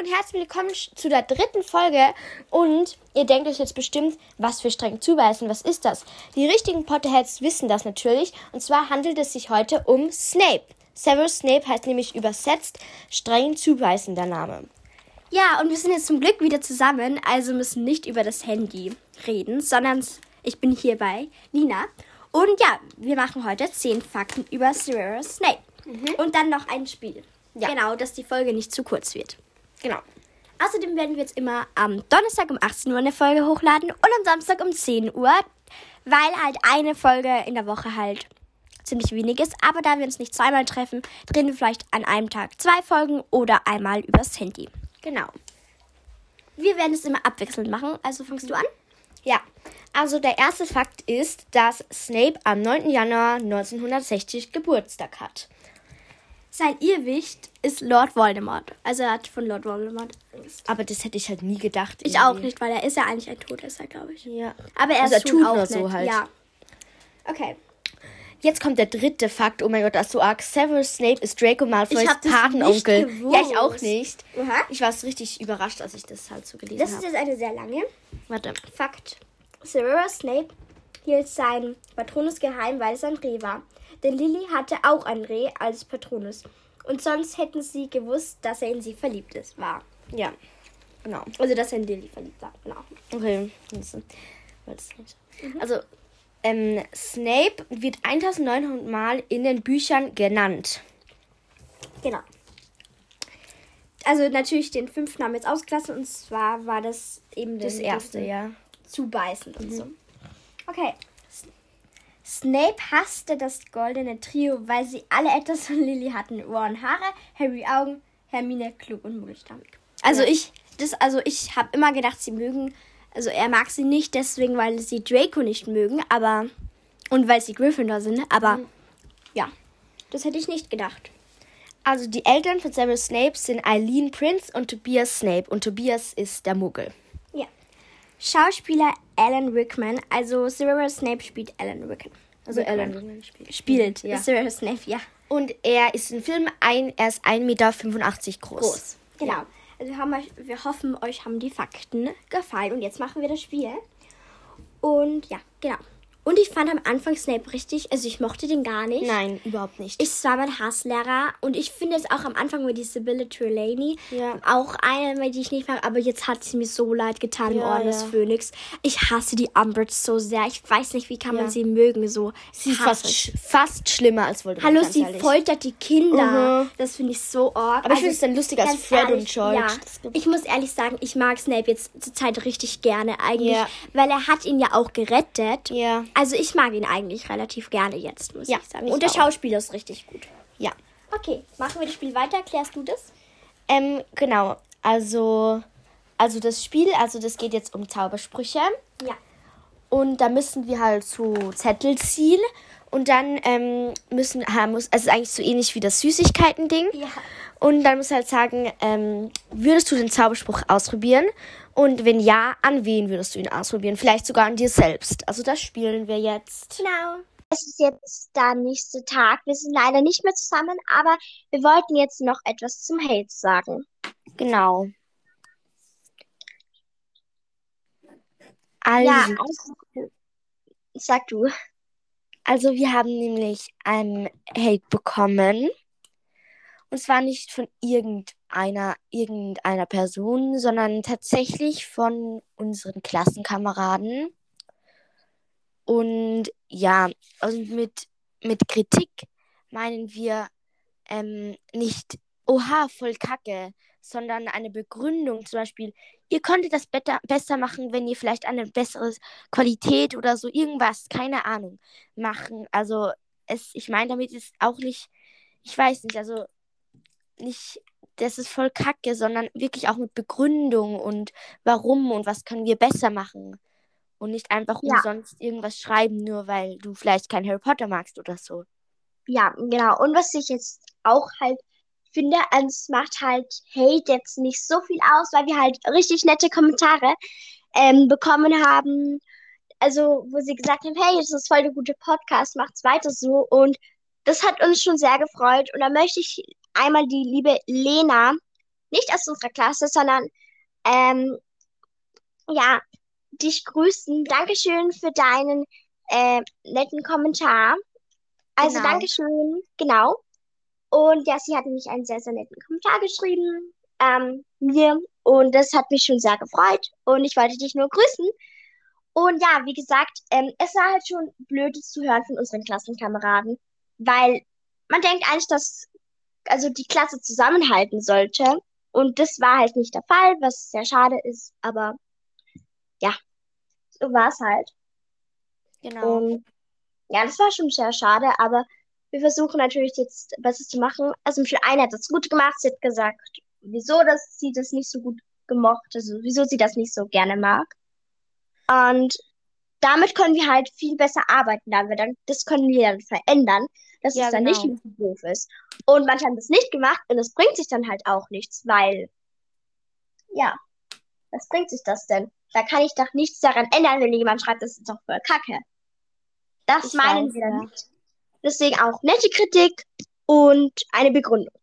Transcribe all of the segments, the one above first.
und herzlich willkommen zu der dritten Folge. Und ihr denkt euch jetzt bestimmt, was für streng zubeißen, was ist das? Die richtigen Potterheads wissen das natürlich. Und zwar handelt es sich heute um Snape. Severus Snape heißt nämlich übersetzt streng zubeißender Name. Ja, und wir sind jetzt zum Glück wieder zusammen, also müssen nicht über das Handy reden, sondern ich bin hier bei Nina. Und ja, wir machen heute 10 Fakten über Severus Snape. Mhm. Und dann noch ein Spiel. Ja. Genau, dass die Folge nicht zu kurz wird. Genau. Außerdem werden wir jetzt immer am Donnerstag um 18 Uhr eine Folge hochladen und am Samstag um 10 Uhr, weil halt eine Folge in der Woche halt ziemlich wenig ist. Aber da wir uns nicht zweimal treffen, drehen wir vielleicht an einem Tag zwei Folgen oder einmal übers Handy. Genau. Wir werden es immer abwechselnd machen. Also fängst du an? Ja. Also der erste Fakt ist, dass Snape am 9. Januar 1960 Geburtstag hat. Sein Irrwicht ist Lord Voldemort. Also er hat von Lord Voldemort Angst. Aber das hätte ich halt nie gedacht. Ich irgendwie. auch nicht, weil er ist ja eigentlich ein Todesser, glaube ich. Ja. Aber er also ist er tut auch nur so halt. Ja. Okay. Jetzt kommt der dritte Fakt. Oh mein Gott, das ist so arg. Severus Snape ist Draco Malfoys Patenonkel. Ja, ich auch nicht. Aha. Ich war so richtig überrascht, als ich das halt so gelesen Das ist habe. jetzt eine sehr lange. Warte. Fakt. Severus Snape hielt seinen Patronus geheim, weil es ein Reh war. Denn Lily hatte auch ein Reh als Patronus. Und sonst hätten sie gewusst, dass er in sie verliebt ist, war. Ja. Genau. Also, dass er in Lily verliebt war. Genau. Okay. Nicht. Also, ähm, Snape wird 1900 Mal in den Büchern genannt. Genau. Also, natürlich den fünften haben wir jetzt ausgelassen. Und zwar war das eben Das erste, ja. zubeißend und so. Okay. Snape hasste das goldene Trio, weil sie alle etwas von Lily hatten. Ron Haare, Harry Augen, Hermine klug und Muggelstammig. Also Ja. ich, das, also ich habe immer gedacht, sie mögen, also er mag sie nicht deswegen, weil sie Draco nicht mögen, aber und weil sie Gryffindor sind, aber ja, das hätte ich nicht gedacht. Also, die Eltern von Severus Snape sind Eileen Prince und Tobias Snape. Und Tobias ist der Muggel. Ja. Schauspieler Alan Rickman, also Severus Snape spielt Alan Rickman. Also. Alan Rickman spielt. spielt. Ja. Snape, ja. Und er ist im Film ein, er ist 1,85 Meter groß. Groß. Genau. Also wir, haben wir hoffen, euch haben die Fakten gefallen. Und jetzt machen wir das Spiel. Und ja, genau. Und ich fand am Anfang Snape richtig, also ich mochte den gar nicht. Nein, überhaupt nicht. Ich war mein Hasslehrer und ich finde es auch am Anfang war die Sibylle Trelawney Ja. auch eine, die ich nicht mag, aber jetzt hat sie mir so leid getan im Ja, Orden des ja. Phönix. Ich hasse die Umbridge so sehr. Ich weiß nicht, wie kann man sie mögen so. sie ist fast, sch- fast schlimmer als Voldemort. Hallo, sie ehrlich. foltert die Kinder. Mhm. Das finde ich so arg. Aber ich finde es dann lustiger als Fred und ehrlich, George. Ja, ich muss ehrlich sagen, ich mag Snape jetzt zur Zeit richtig gerne eigentlich, weil er hat ihn ja auch gerettet. Ja. Also ich mag ihn eigentlich relativ gerne jetzt, muss Ja, ich sagen. ich Und der auch. Schauspieler ist richtig gut. Ja. Okay, machen wir das Spiel weiter. Erklärst du das? Ähm, genau. Also, also das Spiel, also das geht jetzt um Zaubersprüche. Ja. Und da müssen wir halt so Zettel ziehen. Und dann ähm, müssen, muss, also es ist eigentlich so ähnlich wie das Süßigkeiten-Ding. Ja. Und dann musst du halt sagen, ähm, würdest du den Zauberspruch ausprobieren? Und wenn ja, an wen würdest du ihn ausprobieren? Vielleicht sogar an dir selbst. Also das spielen wir jetzt. Genau. Es ist jetzt der nächste Tag. Wir sind leider nicht mehr zusammen, aber wir wollten jetzt noch etwas zum Hate sagen. Genau. Also, Ja, also, sag du. also wir haben nämlich einen Hate bekommen. Und zwar nicht von irgendeiner, irgendeiner Person, sondern tatsächlich von unseren Klassenkameraden. Und ja, also mit, mit Kritik meinen wir ähm, nicht, oha, voll kacke, sondern eine Begründung. Zum Beispiel, ihr könntet das better, besser machen, wenn ihr vielleicht eine bessere Qualität oder so irgendwas, keine Ahnung, machen. Also es, ich meine, damit ist auch nicht, ich weiß nicht, also nicht, das ist voll kacke, sondern wirklich auch mit Begründung und warum und was können wir besser machen. Und nicht einfach Ja. umsonst irgendwas schreiben, nur weil du vielleicht kein Harry Potter magst oder so. Ja, genau. Und was ich jetzt auch halt finde, also es macht halt Hate jetzt nicht so viel aus, weil wir halt richtig nette Kommentare ähm, bekommen haben. Also, wo sie gesagt haben, hey, das ist voll der gute Podcast, macht's weiter so. Und das hat uns schon sehr gefreut. Und da möchte ich einmal die liebe Lena nicht aus unserer Klasse, sondern ähm, ja, dich grüßen. Dankeschön für deinen äh, netten Kommentar. Also Genau. Dankeschön, genau. Und ja, sie hat nämlich einen sehr, sehr netten Kommentar geschrieben, ähm, mir. Und das hat mich schon sehr gefreut. Und ich wollte dich nur grüßen. Und ja, wie gesagt, ähm, es war halt schon blöd das zu hören von unseren Klassenkameraden, weil man denkt eigentlich, dass also die Klasse zusammenhalten sollte. Und das war halt nicht der Fall, was sehr schade ist. Aber ja, so war es halt. Genau. Und ja, das war schon sehr schade, aber wir versuchen natürlich jetzt Besseres zu machen. Also für eine hat das gut gemacht. Sie hat gesagt, wieso das, sie das nicht so gut gemocht, also wieso sie das nicht so gerne mag. Und damit können wir halt viel besser arbeiten, dann, weil dann, das können wir dann verändern, dass Ja, es dann nicht genau. so doof ist. Und manche haben das nicht gemacht und es bringt sich dann halt auch nichts, weil, ja, was bringt sich das denn? Da kann ich doch nichts daran ändern, wenn jemand schreibt, das ist doch voll Kacke. Das Ich meinen weiß, wir ja. damit. Deswegen auch nette Kritik und eine Begründung.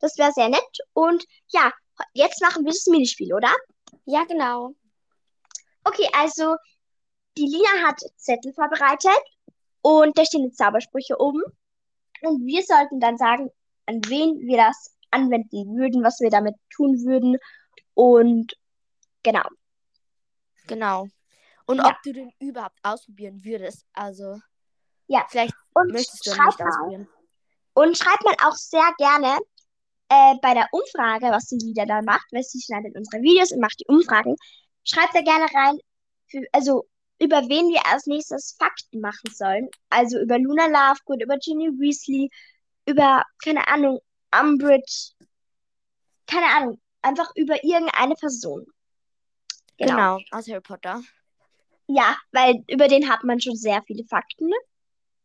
Das wäre sehr nett. Und ja, jetzt machen wir das Minispiel, oder? Ja, genau. Okay, also die Lina hat Zettel vorbereitet und da stehen die Zaubersprüche oben. Und wir sollten dann sagen, an wen wir das anwenden würden, was wir damit tun würden. Und genau. Genau. Und Ja. ob du den überhaupt ausprobieren würdest. Also, Ja. vielleicht Und möchtest du ihn schreib nicht mal, ausprobieren. und schreibt mal auch sehr gerne äh, bei der Umfrage, was die Lina dann macht, weil sie schneidet unsere Videos und macht die Umfragen. Schreibt da gerne rein, für, also über wen wir als nächstes Fakten machen sollen. Also über Luna Lovegood, über Ginny Weasley, über, keine Ahnung, Umbridge, keine Ahnung, einfach über irgendeine Person. Genau. Genau, aus Harry Potter. Ja, weil über den hat man schon sehr viele Fakten.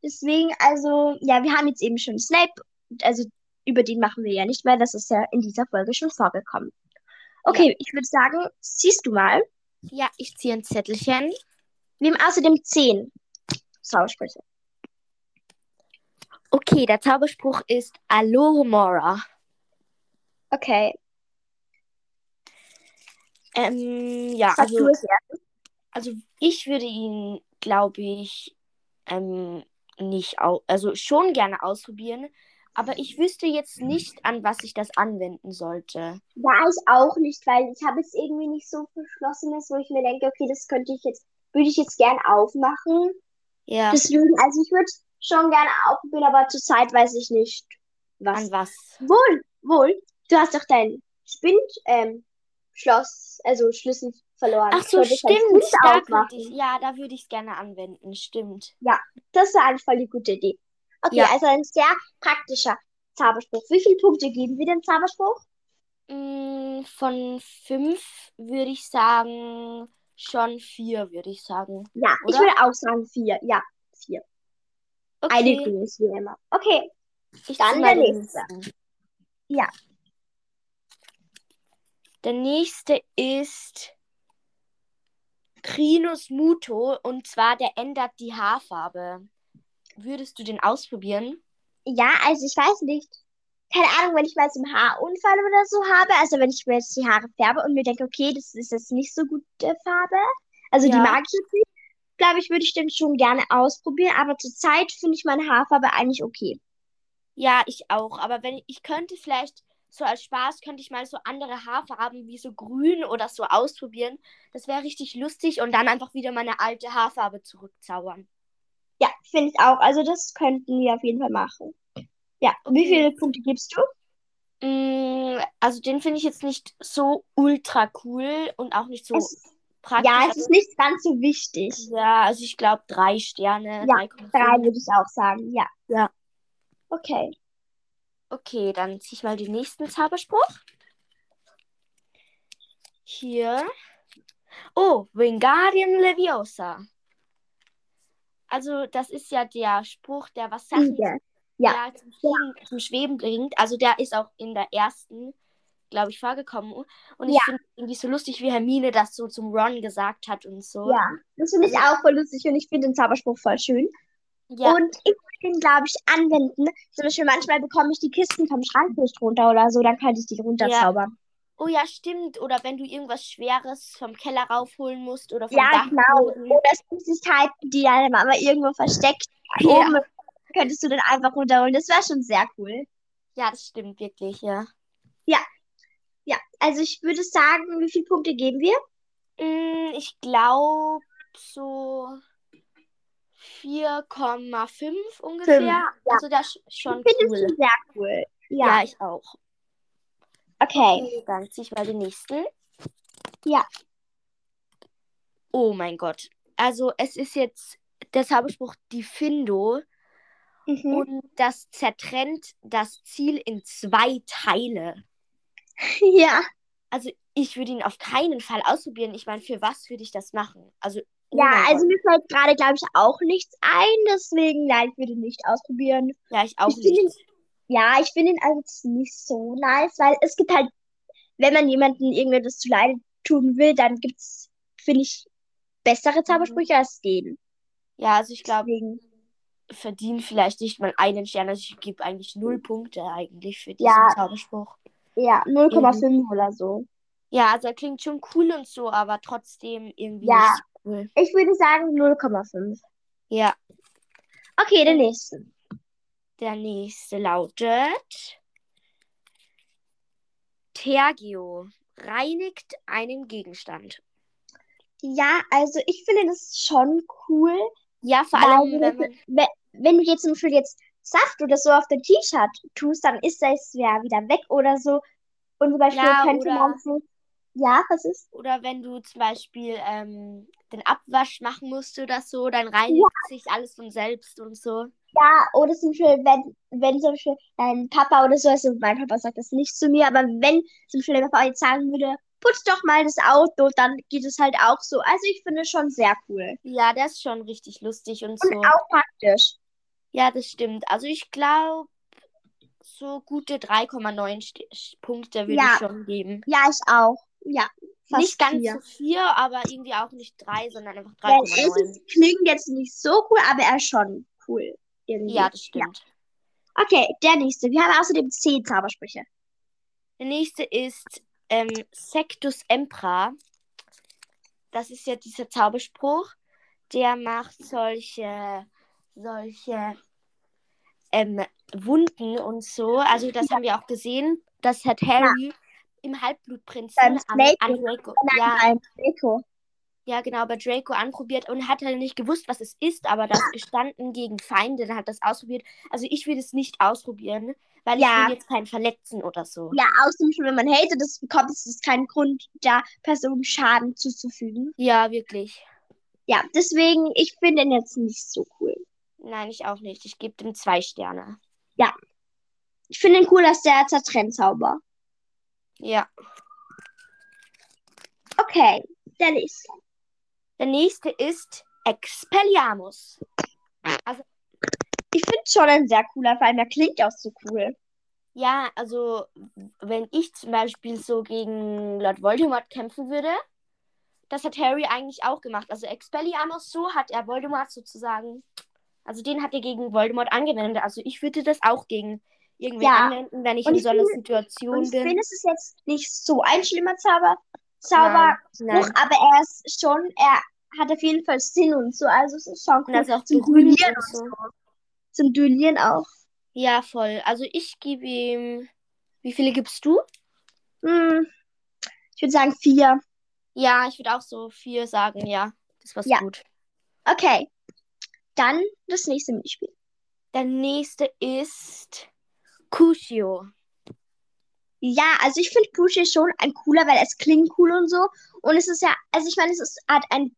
Deswegen, also, ja, wir haben jetzt eben schon Snape, also über den machen wir ja nicht mehr, das ist ja in dieser Folge schon vorgekommen. Okay, ich würde sagen, siehst du mal, Ja, ich ziehe ein Zettelchen. Wir haben außerdem zehn Zaubersprüche. Okay, der Zauberspruch ist Alohomora. Okay, Ähm, ja, sag also, also ich würde ihn, glaube ich, ähm, nicht au also schon gerne ausprobieren, aber ich wüsste jetzt nicht, an was ich das anwenden sollte. Ja, ich auch nicht, weil ich habe jetzt irgendwie nicht so Verschlossenes, wo ich mir denke, okay, das könnte ich jetzt, würde ich jetzt gern aufmachen. Ja, Deswegen, also ich würde schon gerne aufprobieren, aber zurzeit weiß ich nicht, was. an was? Wohl, wohl. Du hast doch dein Spind, ähm, Schloss, also Schlüssel verloren. Ach so, stimmt. Da ich, ja, da würde ich es gerne anwenden. Stimmt. Das war eine voll die gute Idee. Okay, Ja. also ein sehr praktischer Zauberspruch. Wie viele Punkte geben wir dem Zauberspruch? Mm, Von fünf würde ich sagen, schon vier, würde ich sagen. Ja, ich Oder? würde auch sagen vier. Ja, vier. Eine Okay, Grüß wie immer. Okay, ich dann der nächste. Ja. Der nächste ist Crinus Muto und zwar der ändert die Haarfarbe. Würdest du den ausprobieren? ja, also ich weiß nicht. Keine Ahnung, wenn ich mal so einen Haarunfall oder so habe, also wenn ich mir jetzt die Haare färbe und mir denke, okay, das ist jetzt nicht so gute Farbe, also die Ja. mag ich jetzt nicht, glaube ich, würde ich den schon gerne ausprobieren, aber zurzeit finde ich meine Haarfarbe eigentlich okay. Ja, ich auch. Aber wenn ich könnte vielleicht so als Spaß könnte ich mal so andere Haarfarben wie so grün oder so ausprobieren. Das wäre richtig lustig und dann einfach wieder meine alte Haarfarbe zurückzaubern. Ja, finde ich auch. Also das könnten wir auf jeden Fall machen. Ja, wie Okay. viele Punkte gibst du? Mm, also den finde ich jetzt nicht so ultra cool und auch nicht so Es, praktisch. ja, es ist nicht ganz so wichtig. ja, also ich glaube drei Sterne, Ja, 3,5. Drei würde ich auch sagen, ja. Ja. Okay. Okay, dann ziehe ich mal den nächsten Zauberspruch. Hier. Oh, Wingardium Leviosa. Also, das ist ja der Spruch, der was Sachen Fliege. Ja. ja, zum, Schweben, zum Schweben bringt. Also, der ist auch in der ersten, glaube ich, vorgekommen. Und ich Ja. finde irgendwie so lustig, wie Hermine das so zum Ron gesagt hat und so. Ja, das finde ich auch voll lustig und ich finde den Zauberspruch voll schön. Ja, Und ich würde den, glaube ich, anwenden. Zum Beispiel manchmal bekomme ich die Kisten vom Schrank nicht runter oder so, dann könnte ich die runterzaubern. Oh ja, stimmt. Oder wenn du irgendwas Schweres vom Keller raufholen musst oder vom Ja, genau. Dachboden. Oder Süßigkeiten, die deine Mama irgendwo versteckt. Ja. Oben könntest du dann einfach runterholen. Das wäre schon sehr cool. Ja, das stimmt wirklich, ja. Ja, also ich würde sagen, wie viele Punkte geben wir? Mm, Ich glaube so 4,5 ungefähr. ja. Also das ist schon Ich cool. sehr cool. Ja, Ja, ich auch. okay. Okay, dann ziehe ich mal den nächsten. Ja. Oh mein Gott. Also es ist jetzt der Zauberspruch Diffindo Mhm. und das zertrennt das Ziel in zwei Teile. Ja, Also ich würde ihn auf keinen Fall ausprobieren. Ich meine, für was würde ich das machen? Also, oh ja, also Gott. mir fällt gerade, glaube ich, auch nichts ein. Deswegen, nein, ich würde ihn nicht ausprobieren. Ja, ich auch Ich finde ihn, nicht. ja, ich finde ihn also nicht so nice, weil es gibt halt, wenn man jemandem irgendetwas zu Leide tun will, dann gibt es, finde ich, bessere Zaubersprüche als den. Ja, also ich glaube, Verdient vielleicht nicht mal einen Stern. Also ich gebe eigentlich null Punkte eigentlich für diesen Ja. Zauberspruch. ja, 0,5 oder so. Ja, also er klingt schon cool und so, aber trotzdem irgendwie Ja. nicht cool. Ich würde sagen 0,5. Ja, Okay, der nächste. der nächste lautet Tergio reinigt einen Gegenstand. Ja, also ich finde das schon cool, Ja, vor allem, wenn, man wenn, wenn du jetzt zum Beispiel jetzt Saft oder so auf dein T-Shirt tust, dann ist das ja wieder weg oder so. Und zum Beispiel Ja, könnte oder- man so, ja, was ist? oder wenn du zum Beispiel ähm, den Abwasch machen musst oder so, dann reinigt sich alles von selbst und so. Ja, oder zum Beispiel, wenn, wenn zum Beispiel dein Papa oder so, also mein Papa sagt das nicht zu mir, aber wenn zum Beispiel dein Papa jetzt sagen würde, putz doch mal das Auto, dann geht es halt auch so. Also ich finde es schon sehr cool. Ja, das ist schon richtig lustig und Und so. auch praktisch. Ja, das stimmt. Also ich glaube, so gute 3,9 St- Punkte würde Ja. ich schon geben. Ja, ich auch. Ja, Nicht ganz vier. so vier, aber irgendwie auch nicht drei, sondern einfach Weil es 3,9. ist, klingt jetzt nicht so cool, aber er ist schon cool. Irgendwie. Ja, das stimmt. Okay, der nächste. Wir haben außerdem zehn Zaubersprüche. Der nächste ist ähm, Sectus Empra. Das ist ja dieser Zauberspruch. Der macht solche, solche ähm, Wunden und so. Also das haben wir auch gesehen. Das hat Harry im Halbblutprinzen Beim an, Draco. Ja, Echo. ja, genau, bei Draco anprobiert und hat halt nicht gewusst, was es ist, aber das gestanden gegen Feinde, dann hat das ausprobiert. Also ich will es nicht ausprobieren, weil ich Ja. will jetzt keinen verletzen oder so. Ja, außerdem schon, wenn man hatet, das bekommt, ist es kein Grund, der Person Schaden zuzufügen. Ja, wirklich. Ja, deswegen, ich finde ihn jetzt nicht so cool. Nein, ich auch nicht. Ich gebe dem zwei Sterne. Ich finde ihn cool, dass der Zertrennt-Zauber. Ja. Okay, der nächste. Der nächste ist Expelliarmus. Ich finde schon ein sehr cooler, vor allem der klingt auch so cool. Ja, also wenn ich zum Beispiel so gegen Lord Voldemort kämpfen würde, das hat Harry eigentlich auch gemacht. Also Expelliarmus, so hat er Voldemort sozusagen, also den hat er gegen Voldemort angewendet. Also ich würde das auch gegen irgendwen Ja. anwenden, wenn ich Und in ich so einer Situation Und ich bin. finde, es ist jetzt nicht so ein schlimmer Zauber, Zauberspruch, Nein. aber er ist schon, er hat auf jeden Fall Sinn und so. Also es ist schon Und cool. das ist auch Zum Duellieren und so. Zum Duellieren auch. Ja, voll. Also ich gebe ihm. Wie viele gibst du? Hm, ich würde sagen vier. Ja, ich würde auch so vier sagen, ja. Das war's Ja. gut. Okay. Dann das nächste Minispiel. Der nächste ist Cuscio. Ja, also ich finde Pushy schon ein cooler, weil es klingt cool und so. Und es ist ja, also ich meine, es ist halt ein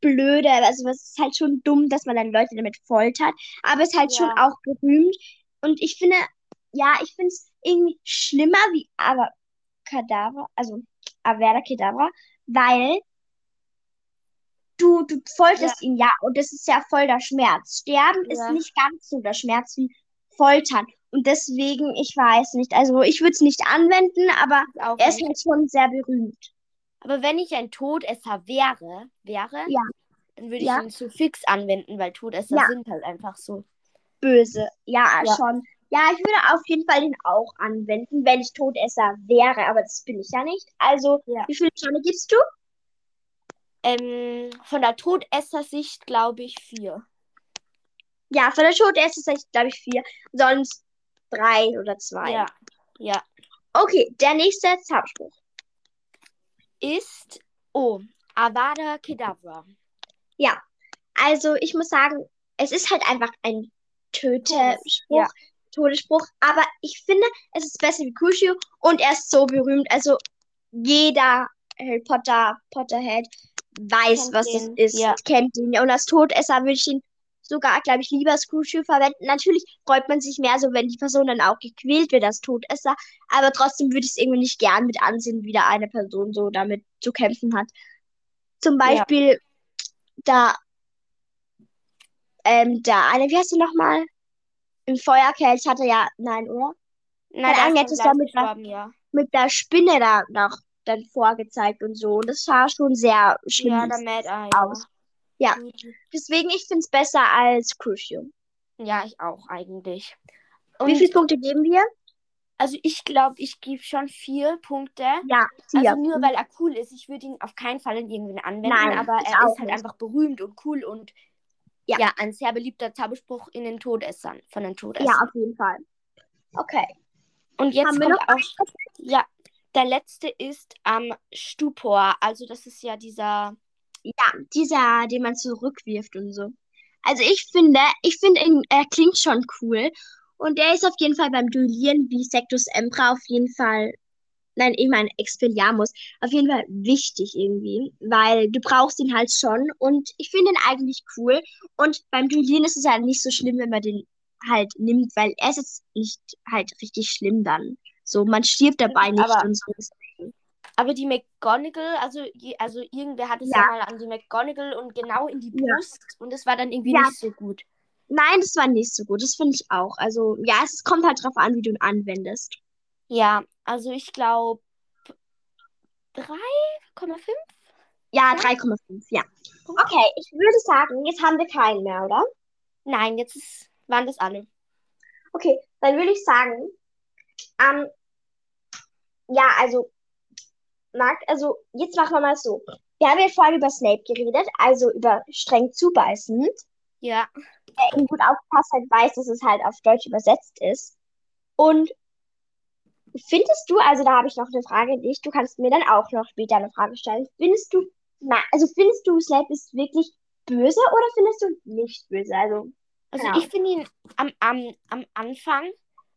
blöder, also es ist halt schon dumm, dass man dann Leute damit foltert. Aber es ist halt Ja. schon auch berühmt. Und ich finde, ja, ich finde es irgendwie schlimmer wie Avacadabra, also Avada Kedavra, weil du, du folterst ihn ja und das ist ja voll der Schmerz. Sterben Ja. ist nicht ganz so der Schmerz wie Foltern. Und deswegen, ich weiß nicht. Also ich würde es nicht anwenden, aber Auch er ist halt schon sehr berühmt. Aber wenn ich ein Todesser wäre, wäre, Ja. dann würde ich Ja. ihn zu fix anwenden, weil Todesser Ja. sind halt einfach so. Böse. Ja, Ja. schon. Ja, ich würde auf jeden Fall den auch anwenden, wenn ich Todesser wäre, aber das bin ich ja nicht. Also, Ja. wie viele Sterne gibst du? Ähm, von der Todesser-Sicht glaube ich vier. Ja, von der Todesser-Sicht glaube ich vier, sonst drei oder zwei. Ja. Ja. Okay, der nächste Zauberspruch. Ist, oh, Avada Kedavra. Ja, also ich muss sagen, es ist halt einfach ein Tötespruch, ja. Todesspruch, aber ich finde, es ist besser wie Crucio und er ist so berühmt. Also jeder Harry Potter Potterhead weiß, Kennt was den, das ist, ja. kennt ihn. Und als Todesser würde ich ihn sogar, glaube ich, lieber als Crucio verwenden. Natürlich freut man sich mehr so, wenn die Person dann auch gequält wird als Todesser, aber trotzdem würde ich es irgendwie nicht gern mit ansehen, wie da eine Person so damit zu kämpfen hat. Zum Ja. Beispiel da ähm, da eine, wie heißt sie nochmal? Im Feuerkelch hatte ja, nein, oder? Nein, Keine Ahnung, jetzt ist ist dann mit gleich gestorben, ja. Mit der Spinne da noch dann vorgezeigt und so. Und das sah schon sehr schlimm Ja, Mad Eye. aus. Ja. Deswegen, ich finde es besser als Crucio. Ja, ich auch eigentlich. Wie Und viele Punkte geben wir? also ich glaube, ich gebe schon vier Punkte. Ja, vier. Also nur weil er cool ist. Ich würde ihn auf keinen Fall in irgendwen anwenden, Nein, aber er ist halt nicht. einfach berühmt und cool und Ja. ja. ein sehr beliebter Zauberspruch in den Todessern, von den Todessern. ja, auf jeden Fall. Okay. Und jetzt Haben wir kommt noch auch, ja, der letzte ist am Stupor. Also das ist ja dieser, Ja, dieser, den man zurückwirft und so. Also ich finde, ich finde, er klingt schon cool. Und der ist auf jeden Fall beim Duellieren wie Sectus Empra auf jeden Fall, nein, ich meine Expelliarmus, auf jeden Fall wichtig irgendwie, weil du brauchst ihn halt schon. Und ich finde ihn eigentlich cool. Und beim Duellieren ist es halt nicht so schlimm, wenn man den halt nimmt, weil er ist jetzt nicht halt richtig schlimm dann. So, man stirbt dabei nicht Aber- und so. aber die McGonagall, also, also irgendwer hat es ja. Ja. mal an die McGonagall und genau in die Ja. Brust und das war dann irgendwie Ja. nicht so gut. Nein, das war nicht so gut. Das finde ich auch. Also, ja, es kommt halt drauf an, wie du ihn anwendest. Ja, also ich glaube 3,5? Ja, Ja. 3,5, ja. Okay, ich würde sagen, jetzt haben wir keinen mehr, oder? Nein, jetzt ist, waren das alle. Okay, dann würde ich sagen, ähm, ja, also, Marc, also, jetzt machen wir mal so. Wir haben ja vorhin über Snape geredet, also über streng zubeißend. Ja, Wer eben gut aufgepasst hat, weiß, dass es halt auf Deutsch übersetzt ist. Und findest du, also da habe ich noch eine Frage an dich, du kannst mir dann auch noch später eine Frage stellen. Findest du, also findest du, Snape ist wirklich böse oder findest du nicht böse? Also, also Genau. ich finde ihn am, am, am Anfang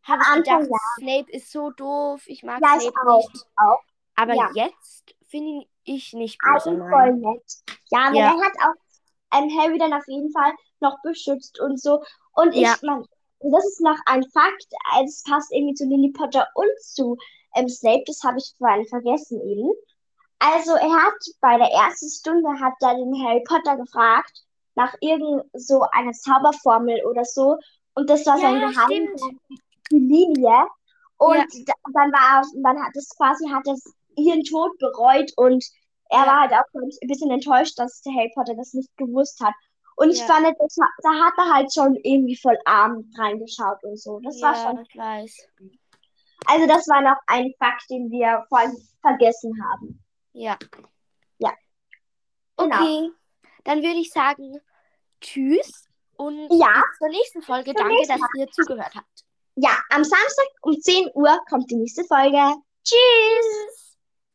habe ich Anfang, gedacht, Snape ist so doof, ich mag Ja, Snape auch, nicht. auch. Aber Ja. jetzt finde ich nicht böse, eigentlich nein. voll nett. Ja, aber Ja. er hat auch ähm, Harry dann auf jeden Fall noch beschützt und so. Und ich, Ja. man, das ist noch ein Fakt, also es passt irgendwie zu Lily Potter und zu ähm, Snape, das habe ich vorhin vergessen eben. Also er hat bei der ersten Stunde hat er den Harry Potter gefragt nach irgend so einer Zauberformel oder so. Und das war sein Ja, Geheimnis. Die Linie. Und Ja. da, dann war er, dann hat es quasi, hat es ihren Tod bereut und er Ja. war halt auch ein bisschen enttäuscht, dass der Harry Potter das nicht gewusst hat. Und ich Ja. fand, das, da hat er halt schon irgendwie voll arm reingeschaut und so. Das war schon, ich weiß. also das war noch ein Fakt, den wir vorhin vergessen haben. Ja. Ja. Genau. Okay, dann würde ich sagen, tschüss und Ja. bis zur nächsten Folge. Danke, dass ihr zugehört habt. Ja, am Samstag um 10 Uhr kommt die nächste Folge. Tschüss!